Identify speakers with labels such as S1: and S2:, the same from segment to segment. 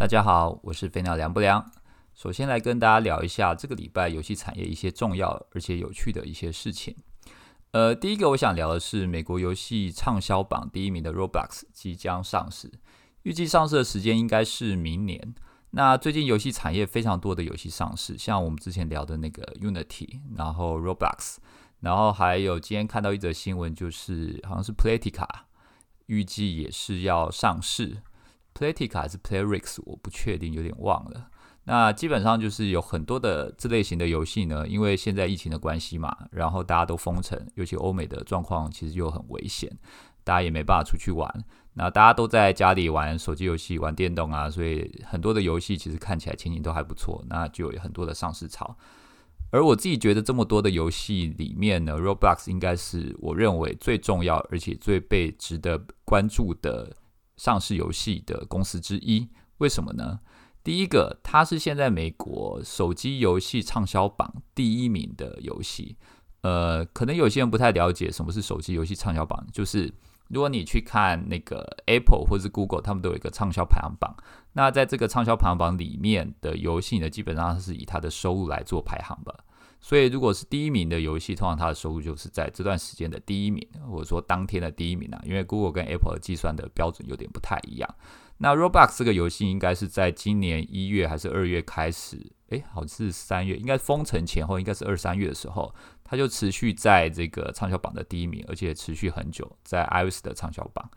S1: 大家好，我是飞鸟凉不凉。首先来跟大家聊一下这个礼拜游戏产业一些重要而且有趣的一些事情。呃，第一个我想聊的是美国游戏畅销榜第一名的 Roblox 即将上市，预计上市的时间应该是明年。那最近游戏产业非常多的游戏上市，像我们之前聊的那个 Unity，然后 Roblox，然后还有今天看到一则新闻，就是好像是 Playtika，预计也是要上市。Playtika 还是 Playrix，我不确定，有点忘了。那基本上就是有很多的这类型的游戏呢，因为现在疫情的关系嘛，然后大家都封城，尤其欧美的状况其实又很危险，大家也没办法出去玩。那大家都在家里玩手机游戏、玩电动啊，所以很多的游戏其实看起来前景都还不错，那就有很多的上市潮。而我自己觉得这么多的游戏里面呢，Roblox 应该是我认为最重要而且最被值得关注的。上市游戏的公司之一，为什么呢？第一个，它是现在美国手机游戏畅销榜第一名的游戏。呃，可能有些人不太了解什么是手机游戏畅销榜，就是如果你去看那个 Apple 或者是 Google，他们都有一个畅销排行榜。那在这个畅销排行榜里面的游戏呢，基本上是以它的收入来做排行吧。所以，如果是第一名的游戏，通常它的收入就是在这段时间的第一名，或者说当天的第一名啊。因为 Google 跟 Apple 计算的标准有点不太一样。那 Roblox 这个游戏应该是在今年一月还是二月开始？诶，好像是三月，应该封城前后，应该是二三月的时候，它就持续在这个畅销榜的第一名，而且持续很久，在 iOS 的畅销榜。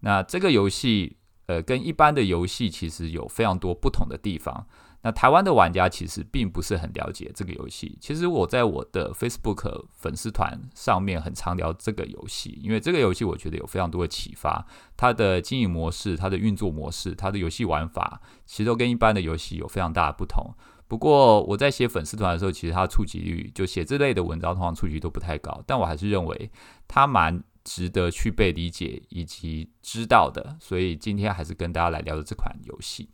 S1: 那这个游戏，呃，跟一般的游戏其实有非常多不同的地方。那台湾的玩家其实并不是很了解这个游戏。其实我在我的 Facebook 粉丝团上面很常聊这个游戏，因为这个游戏我觉得有非常多的启发。它的经营模式、它的运作模式、它的游戏玩法，其实都跟一般的游戏有非常大的不同。不过我在写粉丝团的时候，其实它触及率就写这类的文章，通常触及都不太高。但我还是认为它蛮值得去被理解以及知道的。所以今天还是跟大家来聊的这款游戏。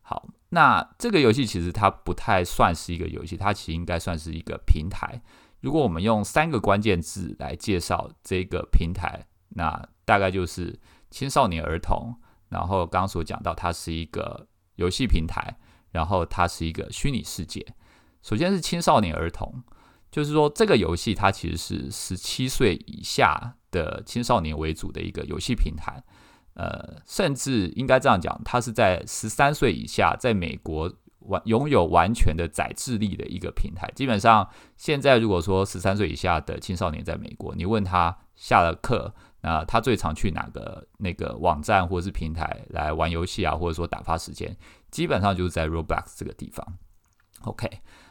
S1: 好，那这个游戏其实它不太算是一个游戏，它其实应该算是一个平台。如果我们用三个关键字来介绍这个平台，那大概就是青少年儿童。然后刚刚所讲到，它是一个游戏平台，然后它是一个虚拟世界。首先是青少年儿童，就是说这个游戏它其实是十七岁以下的青少年为主的一个游戏平台。呃，甚至应该这样讲，它是在十三岁以下，在美国完拥有完全的载智力的一个平台。基本上，现在如果说十三岁以下的青少年在美国，你问他下了课，那他最常去哪个那个网站或者是平台来玩游戏啊，或者说打发时间，基本上就是在 Roblox 这个地方。OK。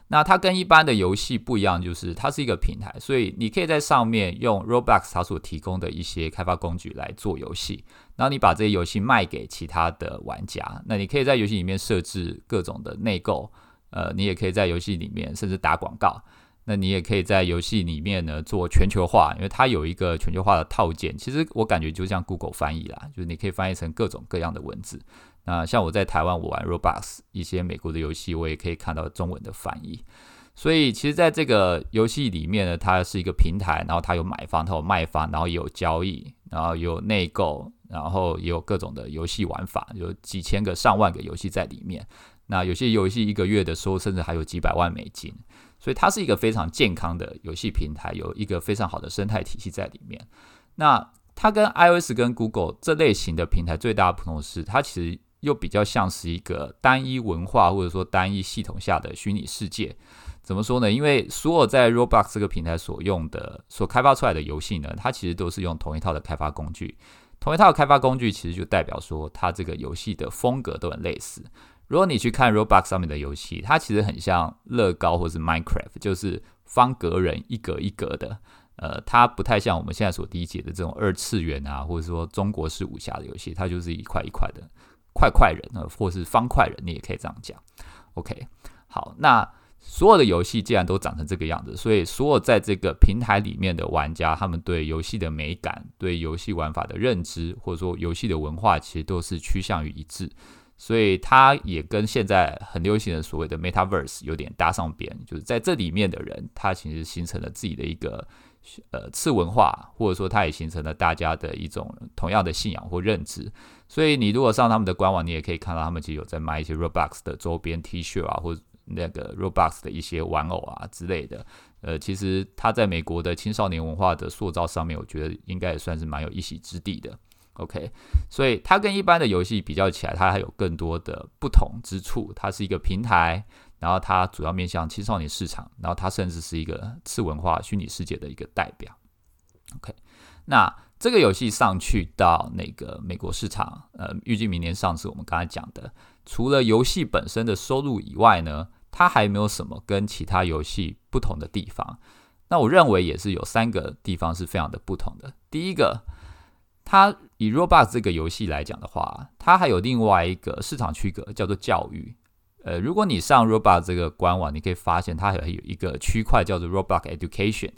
S1: 那它跟一般的游戏不一样，就是它是一个平台，所以你可以在上面用 Roblox 它所提供的一些开发工具来做游戏，然后你把这些游戏卖给其他的玩家。那你可以在游戏里面设置各种的内购，呃，你也可以在游戏里面甚至打广告。那你也可以在游戏里面呢做全球化，因为它有一个全球化的套件。其实我感觉就像 Google 翻译啦，就是你可以翻译成各种各样的文字。那像我在台湾，我玩 Roblox 一些美国的游戏，我也可以看到中文的翻译。所以其实在这个游戏里面呢，它是一个平台，然后它有买方，它有卖方，然后有交易，然后有内购，然后也有各种的游戏玩法，有几千个、上万个游戏在里面。那有些游戏一个月的收入甚至还有几百万美金。所以它是一个非常健康的游戏平台，有一个非常好的生态体系在里面。那它跟 iOS 跟 Google 这类型的平台最大的不同是，它其实又比较像是一个单一文化或者说单一系统下的虚拟世界。怎么说呢？因为所有在 Roblox 这个平台所用的、所开发出来的游戏呢，它其实都是用同一套的开发工具。同一套开发工具其实就代表说，它这个游戏的风格都很类似。如果你去看 Roblox 上面的游戏，它其实很像乐高或是 Minecraft，就是方格人一格一格的。呃，它不太像我们现在所理解的这种二次元啊，或者说中国式武侠的游戏，它就是一块一块的块块人呃，或是方块人，你也可以这样讲。OK，好，那所有的游戏既然都长成这个样子，所以所有在这个平台里面的玩家，他们对游戏的美感、对游戏玩法的认知，或者说游戏的文化，其实都是趋向于一致。所以它也跟现在很流行的所谓的 Metaverse 有点搭上边，就是在这里面的人，他其实形成了自己的一个呃次文化，或者说它也形成了大家的一种同样的信仰或认知。所以你如果上他们的官网，你也可以看到他们其实有在卖一些 Roblox 的周边 T 恤啊，或者那个 Roblox 的一些玩偶啊之类的。呃，其实它在美国的青少年文化的塑造上面，我觉得应该也算是蛮有一席之地的。OK，所以它跟一般的游戏比较起来，它还有更多的不同之处。它是一个平台，然后它主要面向青少年市场，然后它甚至是一个次文化虚拟世界的一个代表。OK，那这个游戏上去到那个美国市场，呃，预计明年上市。我们刚才讲的，除了游戏本身的收入以外呢，它还没有什么跟其他游戏不同的地方。那我认为也是有三个地方是非常的不同的。第一个。它以 Roblox 这个游戏来讲的话，它还有另外一个市场区隔，叫做教育。呃，如果你上 Roblox 这个官网，你可以发现它还有一个区块叫做 Roblox Education，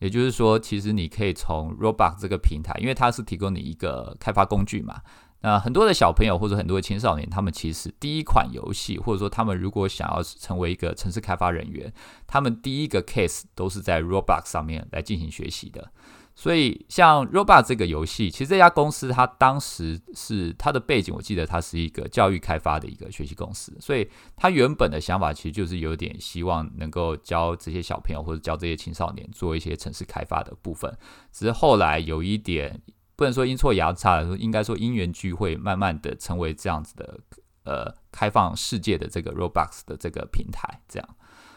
S1: 也就是说，其实你可以从 Roblox 这个平台，因为它是提供你一个开发工具嘛。那很多的小朋友或者很多的青少年，他们其实第一款游戏，或者说他们如果想要成为一个城市开发人员，他们第一个 case 都是在 Roblox 上面来进行学习的。所以，像 Robot 这个游戏，其实这家公司它当时是它的背景，我记得它是一个教育开发的一个学习公司。所以，它原本的想法其实就是有点希望能够教这些小朋友或者教这些青少年做一些城市开发的部分。只是后来有一点不能说阴错阳差，应该说因缘聚会，慢慢的成为这样子的呃开放世界的这个 Roblox 的这个平台。这样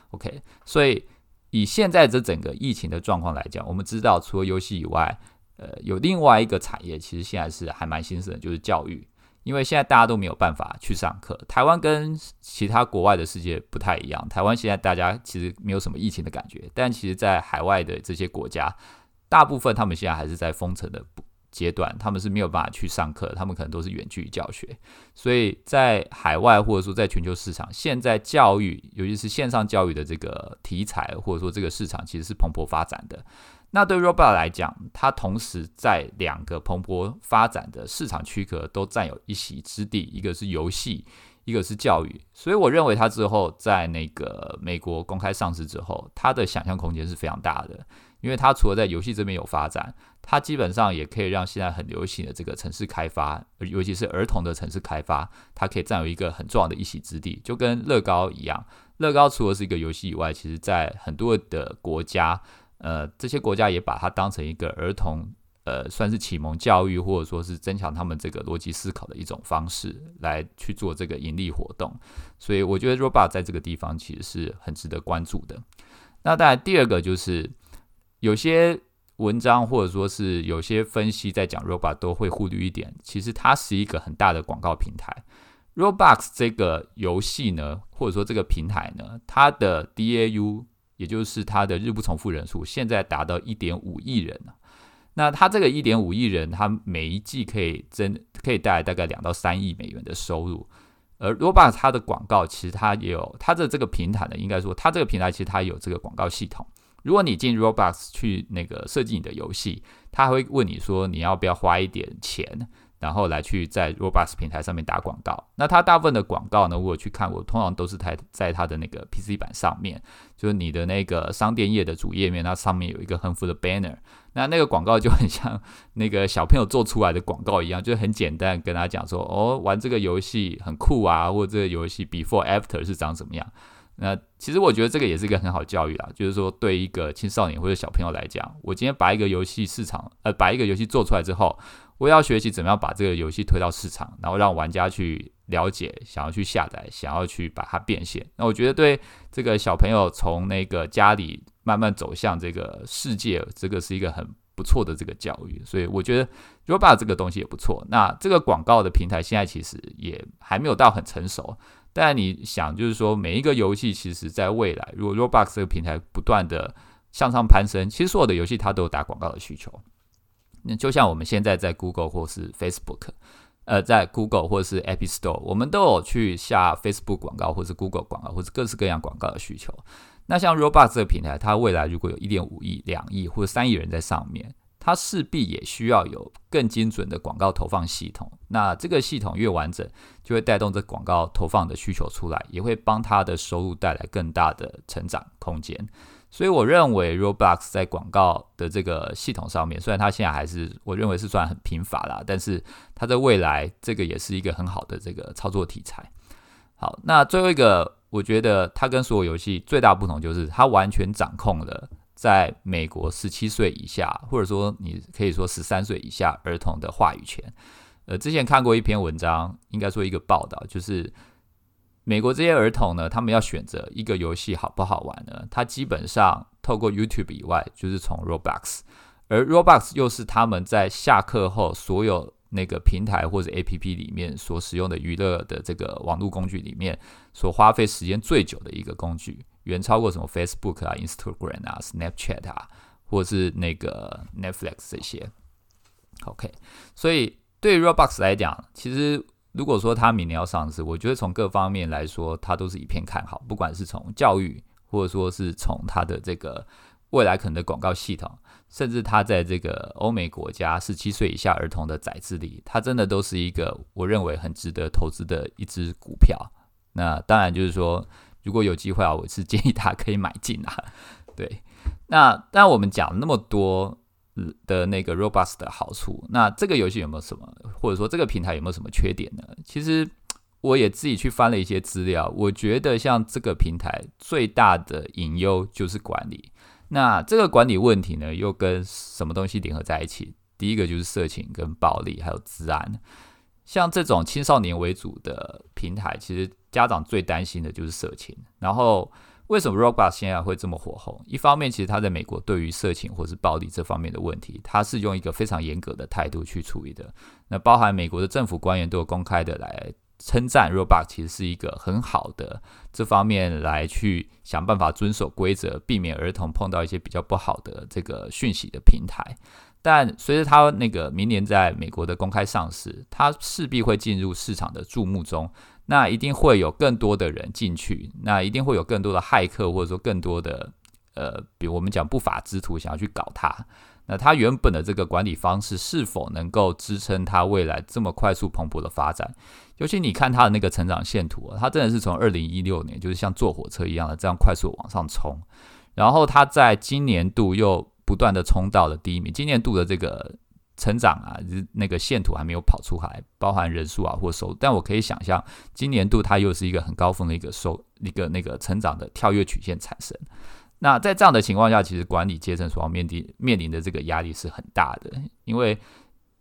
S1: ，OK，所以。以现在这整个疫情的状况来讲，我们知道除了游戏以外，呃，有另外一个产业，其实现在是还蛮兴盛的，就是教育。因为现在大家都没有办法去上课，台湾跟其他国外的世界不太一样。台湾现在大家其实没有什么疫情的感觉，但其实在海外的这些国家，大部分他们现在还是在封城的。阶段，他们是没有办法去上课，他们可能都是远距离教学，所以在海外或者说在全球市场，现在教育，尤其是线上教育的这个题材或者说这个市场，其实是蓬勃发展的。那对 Robot 来讲，它同时在两个蓬勃发展的市场区隔都占有一席之地，一个是游戏，一个是教育。所以我认为它之后在那个美国公开上市之后，它的想象空间是非常大的。因为它除了在游戏这边有发展，它基本上也可以让现在很流行的这个城市开发，尤其是儿童的城市开发，它可以占有一个很重要的一席之地，就跟乐高一样。乐高除了是一个游戏以外，其实在很多的国家，呃，这些国家也把它当成一个儿童，呃，算是启蒙教育或者说是增强他们这个逻辑思考的一种方式来去做这个盈利活动。所以我觉得 Robot 在这个地方其实是很值得关注的。那当然，第二个就是。有些文章或者说是有些分析在讲 Roblox 都会忽略一点，其实它是一个很大的广告平台。Roblox 这个游戏呢，或者说这个平台呢，它的 DAU 也就是它的日不重复人数，现在达到一点五亿人那它这个一点五亿人，它每一季可以增可以带来大概两到三亿美元的收入。而 Roblox 它的广告其实它也有它的这个平台呢，应该说它这个平台其实它有这个广告系统。如果你进 Roblox 去那个设计你的游戏，他会问你说你要不要花一点钱，然后来去在 Roblox 平台上面打广告。那他大部分的广告呢，我有去看，我通常都是在在他的那个 PC 版上面，就是你的那个商店页的主页面，那上面有一个横幅的 banner。那那个广告就很像 那个小朋友做出来的广告一样，就很简单，跟他讲说哦，玩这个游戏很酷啊，或者这个游戏 before after 是长什么样。那其实我觉得这个也是一个很好教育啦，就是说对一个青少年或者小朋友来讲，我今天把一个游戏市场，呃，把一个游戏做出来之后，我要学习怎么样把这个游戏推到市场，然后让玩家去了解，想要去下载，想要去把它变现。那我觉得对这个小朋友从那个家里慢慢走向这个世界，这个是一个很不错的这个教育。所以我觉得 Robot 这个东西也不错。那这个广告的平台现在其实也还没有到很成熟。但你想，就是说，每一个游戏其实在未来，如果 Roblox 这个平台不断的向上攀升，其实所有的游戏它都有打广告的需求。那就像我们现在在 Google 或是 Facebook，呃，在 Google 或是 App Store，我们都有去下 Facebook 广告，或是 Google 广告，或者各式各样广告的需求。那像 Roblox 这个平台，它未来如果有一点五亿、两亿或者三亿人在上面。它势必也需要有更精准的广告投放系统。那这个系统越完整，就会带动这广告投放的需求出来，也会帮它的收入带来更大的成长空间。所以我认为 Roblox 在广告的这个系统上面，虽然它现在还是我认为是算很贫乏啦，但是它在未来这个也是一个很好的这个操作题材。好，那最后一个，我觉得它跟所有游戏最大不同就是它完全掌控了在美国十七岁以下，或者说你可以说十三岁以下儿童的话语权。呃，之前看过一篇文章，应该说一个报道，就是美国这些儿童呢，他们要选择一个游戏好不好玩呢？他基本上透过 YouTube 以外，就是从 Roblox，而 Roblox 又是他们在下课后所有那个平台或者 APP 里面所使用的娱乐的这个网络工具里面所花费时间最久的一个工具，远超过什么 Facebook 啊、Instagram 啊、Snapchat 啊，或者是那个 Netflix 这些。OK，所以。对 Roblox 来讲，其实如果说它明年要上市，我觉得从各方面来说，它都是一片看好。不管是从教育，或者说是从它的这个未来可能的广告系统，甚至它在这个欧美国家十七岁以下儿童的载智力，它真的都是一个我认为很值得投资的一只股票。那当然就是说，如果有机会啊，我是建议大家可以买进啊。对，那但我们讲那么多。的那个 robust 的好处，那这个游戏有没有什么，或者说这个平台有没有什么缺点呢？其实我也自己去翻了一些资料，我觉得像这个平台最大的隐忧就是管理。那这个管理问题呢，又跟什么东西联合在一起？第一个就是色情跟暴力，还有治安。像这种青少年为主的平台，其实家长最担心的就是色情，然后。为什么 Roblox 现在会这么火红？一方面，其实它在美国对于色情或是暴力这方面的问题，它是用一个非常严格的态度去处理的。那包含美国的政府官员都有公开的来称赞 Roblox，其实是一个很好的这方面来去想办法遵守规则，避免儿童碰到一些比较不好的这个讯息的平台。但随着它那个明年在美国的公开上市，它势必会进入市场的注目中。那一定会有更多的人进去，那一定会有更多的骇客，或者说更多的呃，比如我们讲不法之徒想要去搞它。那它原本的这个管理方式是否能够支撑它未来这么快速蓬勃的发展？尤其你看它的那个成长线图，它真的是从二零一六年就是像坐火车一样的这样快速往上冲，然后它在今年度又不断的冲到了第一名。今年度的这个。成长啊，那个线图还没有跑出来，包含人数啊或收，但我可以想象，今年度它又是一个很高峰的一个收一个那个成长的跳跃曲线产生。那在这样的情况下，其实管理阶层所要面临面临的这个压力是很大的，因为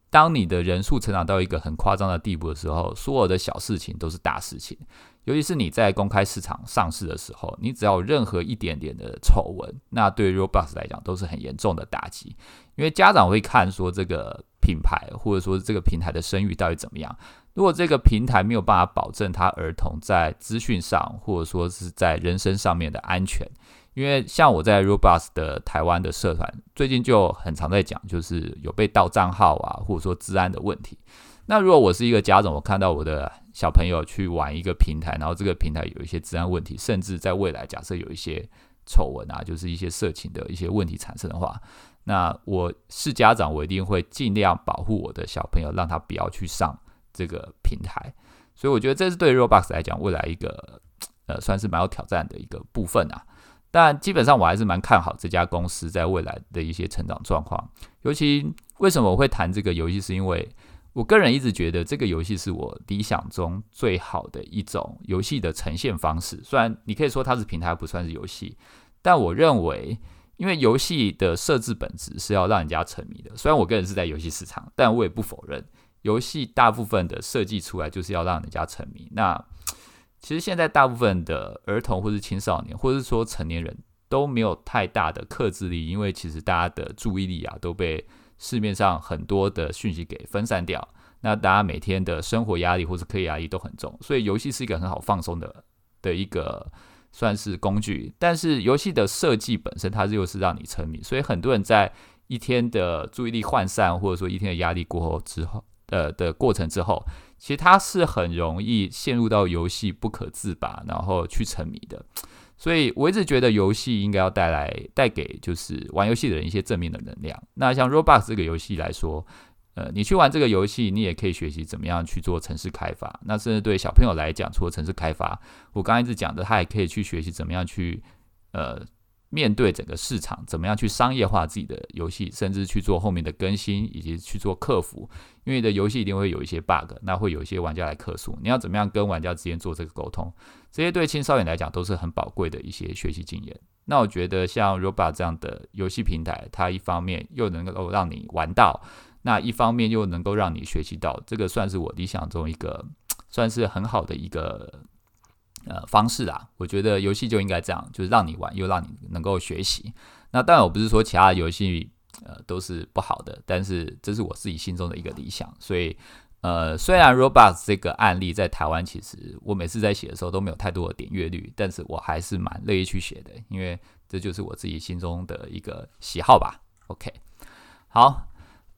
S1: 当你的人数成长到一个很夸张的地步的时候，所有的小事情都是大事情。尤其是你在公开市场上市的时候，你只要有任何一点点的丑闻，那对 Roblox 来讲都是很严重的打击。因为家长会看说这个品牌或者说这个平台的声誉到底怎么样。如果这个平台没有办法保证他儿童在资讯上或者说是在人身上面的安全，因为像我在 Robust 的台湾的社团最近就很常在讲，就是有被盗账号啊，或者说治安的问题。那如果我是一个家长，我看到我的小朋友去玩一个平台，然后这个平台有一些治安问题，甚至在未来假设有一些丑闻啊，就是一些色情的一些问题产生的话，那我是家长，我一定会尽量保护我的小朋友，让他不要去上这个平台。所以我觉得这是对 Roblox 来讲未来一个呃算是蛮有挑战的一个部分啊。但基本上我还是蛮看好这家公司在未来的一些成长状况。尤其为什么我会谈这个游戏，是因为。我个人一直觉得这个游戏是我理想中最好的一种游戏的呈现方式。虽然你可以说它是平台，不算是游戏，但我认为，因为游戏的设置本质是要让人家沉迷的。虽然我个人是在游戏市场，但我也不否认，游戏大部分的设计出来就是要让人家沉迷。那其实现在大部分的儿童或是青少年，或者是说成年人都没有太大的克制力，因为其实大家的注意力啊都被。市面上很多的讯息给分散掉，那大家每天的生活压力或者课业压力都很重，所以游戏是一个很好放松的的一个算是工具。但是游戏的设计本身，它又是让你沉迷，所以很多人在一天的注意力涣散，或者说一天的压力过后之后，呃的过程之后，其实他是很容易陷入到游戏不可自拔，然后去沉迷的。所以我一直觉得游戏应该要带来带给就是玩游戏的人一些正面的能量。那像 Roblox 这个游戏来说，呃，你去玩这个游戏，你也可以学习怎么样去做城市开发。那甚至对小朋友来讲，除了城市开发，我刚才一直讲的，他也可以去学习怎么样去呃面对整个市场，怎么样去商业化自己的游戏，甚至去做后面的更新，以及去做客服。因为你的游戏一定会有一些 bug，那会有一些玩家来客诉，你要怎么样跟玩家之间做这个沟通？这些对青少年来讲都是很宝贵的一些学习经验。那我觉得像 Roba 这样的游戏平台，它一方面又能够让你玩到，那一方面又能够让你学习到，这个算是我理想中一个算是很好的一个。呃，方式啊，我觉得游戏就应该这样，就是让你玩，又让你能够学习。那当然，我不是说其他游戏呃都是不好的，但是这是我自己心中的一个理想。所以，呃，虽然 Roblox 这个案例在台湾，其实我每次在写的时候都没有太多的点阅率，但是我还是蛮乐意去写的，因为这就是我自己心中的一个喜好吧。OK，好。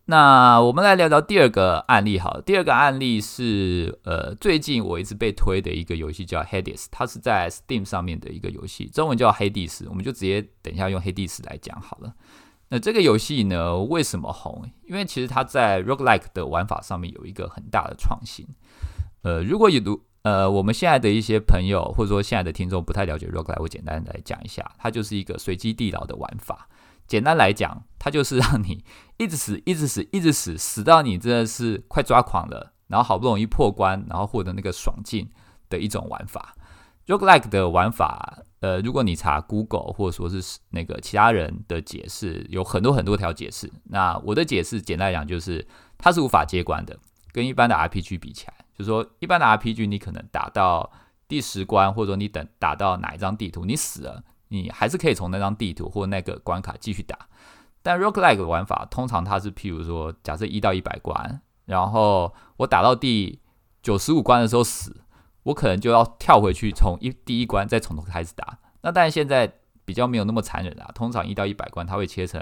S1: 那我们来聊聊第二个案例，好，第二个案例是呃，最近我一直被推的一个游戏叫 Hades，它是在 Steam 上面的一个游戏，中文叫黑帝斯，我们就直接等一下用黑帝斯来讲好了。那这个游戏呢，为什么红？因为其实它在 Roguelike 的玩法上面有一个很大的创新。呃，如果有读呃我们现在的一些朋友或者说现在的听众不太了解 Roguelike，我简单来讲一下，它就是一个随机地牢的玩法。简单来讲，它就是让你一直死，一直死，一直死，死到你真的是快抓狂了，然后好不容易破关，然后获得那个爽劲的一种玩法。Roguelike 的玩法，呃，如果你查 Google 或者说是那个其他人的解释，有很多很多条解释。那我的解释简单来讲，就是它是无法接关的，跟一般的 RPG 比起来，就是说一般的 RPG 你可能打到第十关，或者说你等打到哪一张地图，你死了。你还是可以从那张地图或那个关卡继续打，但 roguelike 玩法通常它是，譬如说，假设一到一百关，然后我打到第九十五关的时候死，我可能就要跳回去从一第一关再从头开始打。那但是现在比较没有那么残忍啊，通常一到一百关它会切成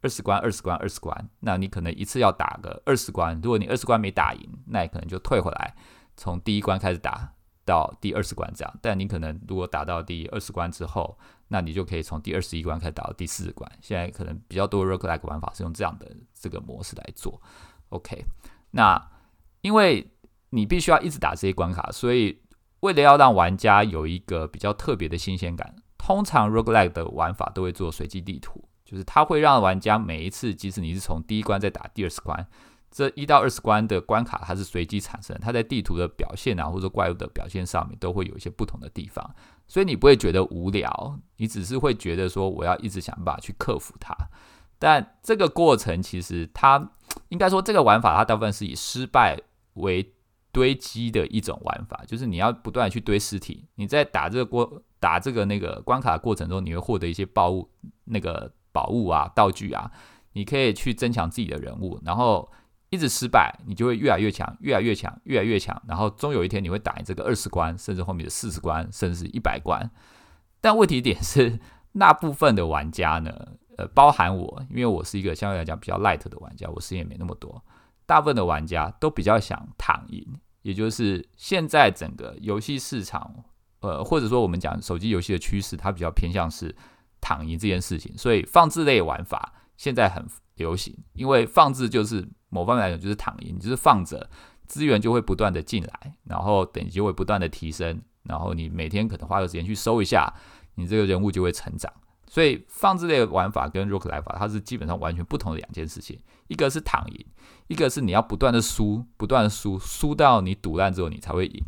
S1: 二十关、二十关、二十关，那你可能一次要打个二十关，如果你二十关没打赢，那你可能就退回来，从第一关开始打到第二十关这样。但你可能如果打到第二十关之后，那你就可以从第二十一关开始打到第四十关。现在可能比较多 roguelike 玩法是用这样的这个模式来做。OK，那因为你必须要一直打这些关卡，所以为了要让玩家有一个比较特别的新鲜感，通常 roguelike 的玩法都会做随机地图，就是它会让玩家每一次，即使你是从第一关再打第二十关。这一到二十关的关卡，它是随机产生，它在地图的表现啊，或者怪物的表现上面，都会有一些不同的地方，所以你不会觉得无聊，你只是会觉得说，我要一直想办法去克服它。但这个过程其实它应该说，这个玩法它大部分是以失败为堆积的一种玩法，就是你要不断的去堆尸体。你在打这个过打这个那个关卡的过程中，你会获得一些宝物、那个宝物啊、道具啊，你可以去增强自己的人物，然后。一直失败，你就会越来越强，越来越强，越来越强，然后终有一天你会打赢这个二十关，甚至后面的四十关，甚至一百关。但问题点是，那部分的玩家呢？呃，包含我，因为我是一个相对来讲比较 light 的玩家，我时间也没那么多。大部分的玩家都比较想躺赢，也就是现在整个游戏市场，呃，或者说我们讲手机游戏的趋势，它比较偏向是躺赢这件事情。所以放置类玩法现在很流行，因为放置就是。某方面来讲，就是躺赢，就是放着资源就会不断的进来，然后等级就会不断的提升，然后你每天可能花个时间去收一下，你这个人物就会成长。所以放置类的玩法跟 rock 来法，它是基本上完全不同的两件事情。一个是躺赢，一个是你要不断的输，不断的输，输到你赌烂之后你才会赢。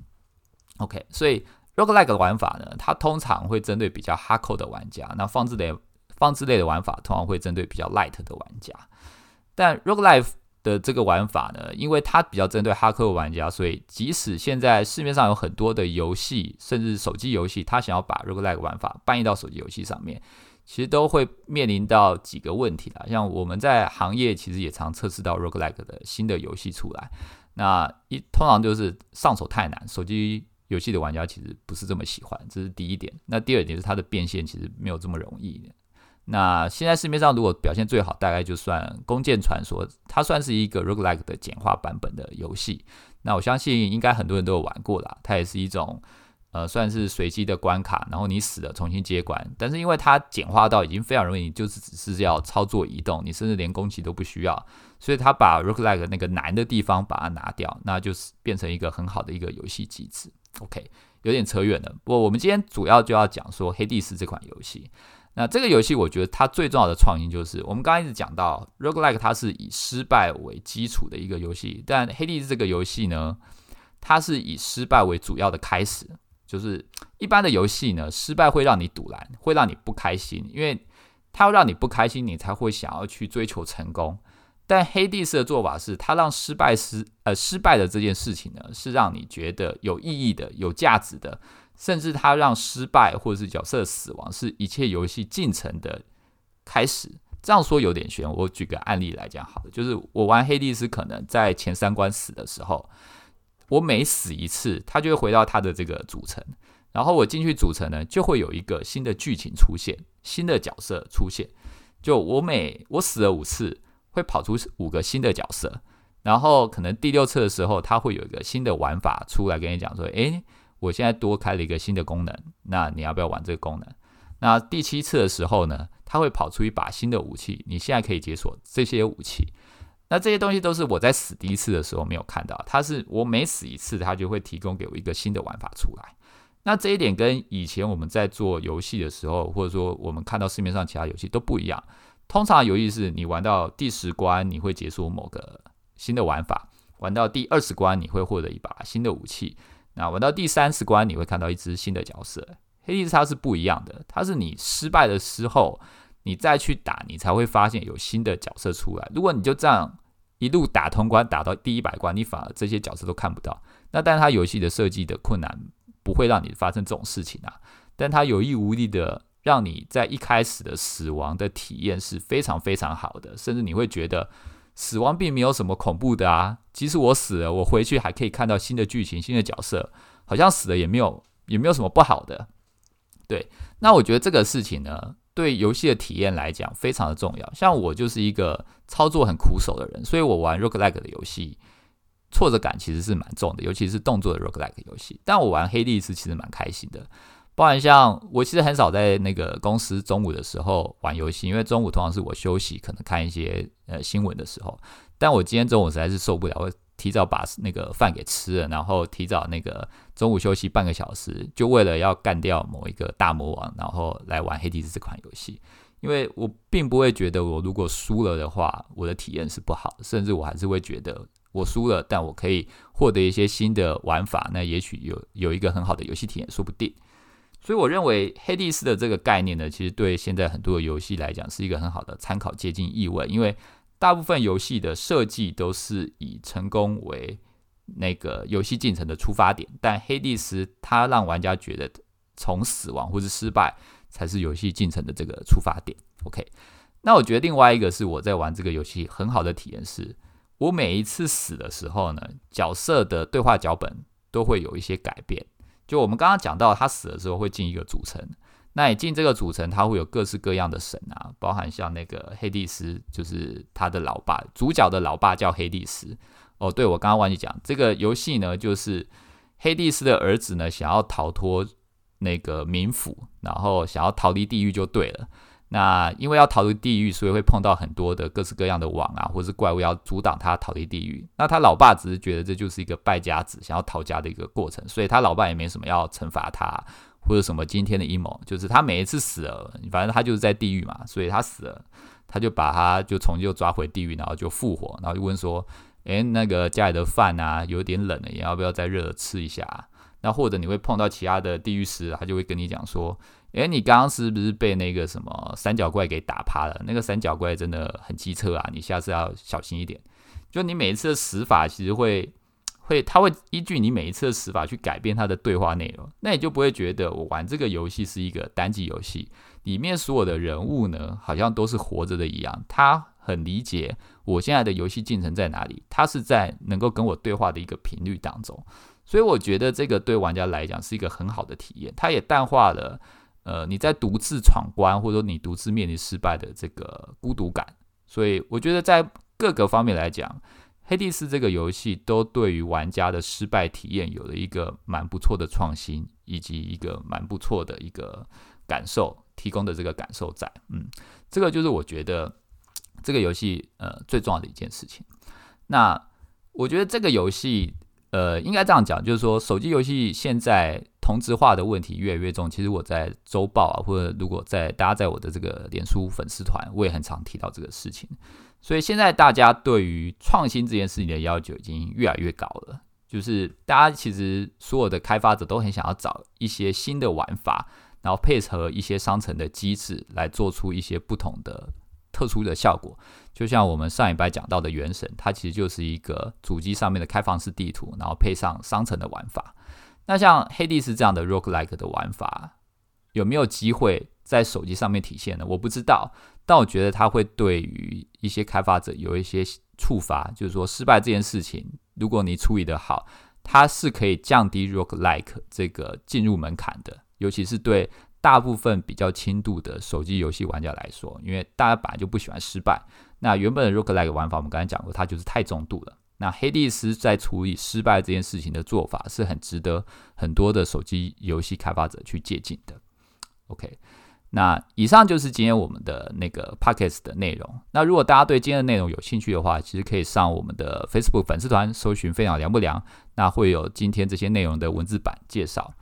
S1: OK，所以 rock like 的玩法呢，它通常会针对比较 hardcore 的玩家；那放置类放置类的玩法通常会针对比较 light 的玩家。但 rock life 的这个玩法呢，因为它比较针对哈克玩家，所以即使现在市面上有很多的游戏，甚至手机游戏，它想要把 roguelike 玩法搬移到手机游戏上面，其实都会面临到几个问题啦。像我们在行业其实也常测试到 roguelike 的新的游戏出来，那一通常就是上手太难，手机游戏的玩家其实不是这么喜欢，这是第一点。那第二点是它的变现其实没有这么容易。那现在市面上如果表现最好，大概就算《弓箭传说》，它算是一个 roguelike 的简化版本的游戏。那我相信应该很多人都有玩过啦，它也是一种呃算是随机的关卡，然后你死了重新接关。但是因为它简化到已经非常容易，就是只是要操作移动，你甚至连攻击都不需要，所以它把 roguelike 那个难的地方把它拿掉，那就是变成一个很好的一个游戏机制。OK，有点扯远了。不过我们今天主要就要讲说《黑帝斯》这款游戏。那这个游戏我觉得它最重要的创新就是，我们刚刚一直讲到 roguelike 它是以失败为基础的一个游戏，但黑帝斯这个游戏呢，它是以失败为主要的开始。就是一般的游戏呢，失败会让你堵拦，会让你不开心，因为它要让你不开心，你才会想要去追求成功。但黑帝斯的做法是，它让失败失呃失败的这件事情呢，是让你觉得有意义的、有价值的。甚至他让失败或者是角色死亡是一切游戏进程的开始。这样说有点悬，我举个案例来讲好了，就是我玩黑帝斯，可能在前三关死的时候，我每死一次，他就会回到他的这个组成，然后我进去组成呢，就会有一个新的剧情出现，新的角色出现。就我每我死了五次，会跑出五个新的角色，然后可能第六次的时候，他会有一个新的玩法出来跟你讲说，诶。我现在多开了一个新的功能，那你要不要玩这个功能？那第七次的时候呢，它会跑出一把新的武器，你现在可以解锁这些武器。那这些东西都是我在死第一次的时候没有看到，它是我每死一次，它就会提供给我一个新的玩法出来。那这一点跟以前我们在做游戏的时候，或者说我们看到市面上其他游戏都不一样。通常游戏是你玩到第十关，你会解锁某个新的玩法；玩到第二十关，你会获得一把新的武器。那玩到第三十关，你会看到一只新的角色。黑帝斯它是不一样的，它是你失败的时候，你再去打，你才会发现有新的角色出来。如果你就这样一路打通关，打到第一百关，你反而这些角色都看不到。那但是它游戏的设计的困难不会让你发生这种事情啊，但它有意无意的让你在一开始的死亡的体验是非常非常好的，甚至你会觉得。死亡并没有什么恐怖的啊！即使我死了，我回去还可以看到新的剧情、新的角色，好像死了也没有也没有什么不好的。对，那我觉得这个事情呢，对游戏的体验来讲非常的重要。像我就是一个操作很苦手的人，所以我玩 roguelike 的游戏，挫折感其实是蛮重的，尤其是动作的 roguelike 游戏。但我玩黑历史其实蛮开心的。包含像我其实很少在那个公司中午的时候玩游戏，因为中午通常是我休息，可能看一些呃新闻的时候。但我今天中午实在是受不了，我提早把那个饭给吃了，然后提早那个中午休息半个小时，就为了要干掉某一个大魔王，然后来玩黑帝斯这款游戏。因为我并不会觉得我如果输了的话，我的体验是不好，甚至我还是会觉得我输了，但我可以获得一些新的玩法，那也许有有一个很好的游戏体验，说不定。所以我认为黑帝斯的这个概念呢，其实对现在很多游戏来讲是一个很好的参考接近意味，因为大部分游戏的设计都是以成功为那个游戏进程的出发点，但黑帝斯它让玩家觉得从死亡或是失败才是游戏进程的这个出发点。OK，那我觉得另外一个是我在玩这个游戏很好的体验是，我每一次死的时候呢，角色的对话脚本都会有一些改变。就我们刚刚讲到，他死的时候会进一个主城，那你进这个主城，它会有各式各样的神啊，包含像那个黑帝斯，就是他的老爸，主角的老爸叫黑帝斯。哦，对我刚刚忘记讲，这个游戏呢，就是黑帝斯的儿子呢，想要逃脱那个冥府，然后想要逃离地狱就对了。那因为要逃离地狱，所以会碰到很多的各式各样的网啊，或是怪物要阻挡他逃离地狱。那他老爸只是觉得这就是一个败家子想要逃家的一个过程，所以他老爸也没什么要惩罚他或者什么今天的阴谋，就是他每一次死了，反正他就是在地狱嘛，所以他死了，他就把他就从就抓回地狱，然后就复活，然后就问说：“诶，那个家里的饭啊有点冷了，你要不要再热吃一下？”那或者你会碰到其他的地狱师，他就会跟你讲说。哎，你刚刚是不是被那个什么三角怪给打趴了？那个三角怪真的很机车啊！你下次要小心一点。就你每一次的死法，其实会会，他会依据你每一次的死法去改变他的对话内容。那你就不会觉得我玩这个游戏是一个单机游戏，里面所有的人物呢，好像都是活着的一样。他很理解我现在的游戏进程在哪里，他是在能够跟我对话的一个频率当中。所以我觉得这个对玩家来讲是一个很好的体验，它也淡化了。呃，你在独自闯关，或者说你独自面临失败的这个孤独感，所以我觉得在各个方面来讲，《黑帝斯》这个游戏都对于玩家的失败体验有了一个蛮不错的创新，以及一个蛮不错的一个感受提供的这个感受在，嗯，这个就是我觉得这个游戏呃最重要的一件事情。那我觉得这个游戏呃应该这样讲，就是说手机游戏现在。同质化的问题越来越重。其实我在周报啊，或者如果在大家在我的这个脸书粉丝团，我也很常提到这个事情。所以现在大家对于创新这件事情的要求已经越来越高了。就是大家其实所有的开发者都很想要找一些新的玩法，然后配合一些商城的机制来做出一些不同的特殊的效果。就像我们上一拜讲到的《原神》，它其实就是一个主机上面的开放式地图，然后配上商城的玩法。那像黑帝斯这样的 roguelike 的玩法，有没有机会在手机上面体现呢？我不知道，但我觉得它会对于一些开发者有一些触发，就是说失败这件事情。如果你处理的好，它是可以降低 roguelike 这个进入门槛的，尤其是对大部分比较轻度的手机游戏玩家来说，因为大家本来就不喜欢失败。那原本的 roguelike 玩法，我们刚才讲过，它就是太重度了。那黑帝斯在处理失败这件事情的做法，是很值得很多的手机游戏开发者去借鉴的。OK。那以上就是今天我们的那个 podcast 的内容。那如果大家对今天的内容有兴趣的话，其实可以上我们的 Facebook 粉丝团搜寻“飞鸟凉不凉”，那会有今天这些内容的文字版介绍。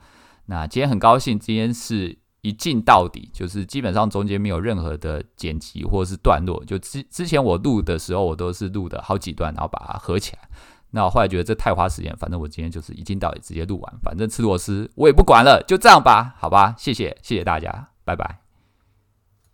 S1: 那今天很高兴，今天是一进到底，就是基本上中间没有任何的剪辑或者是段落。就之之前我录的时候，我都是录的好几段，然后把它合起来。那我后来觉得这太花时间，反正我今天就是一进到底，直接录完。反正吃螺丝我也不管了，就这样吧，好吧？谢谢，谢谢大家。拜拜。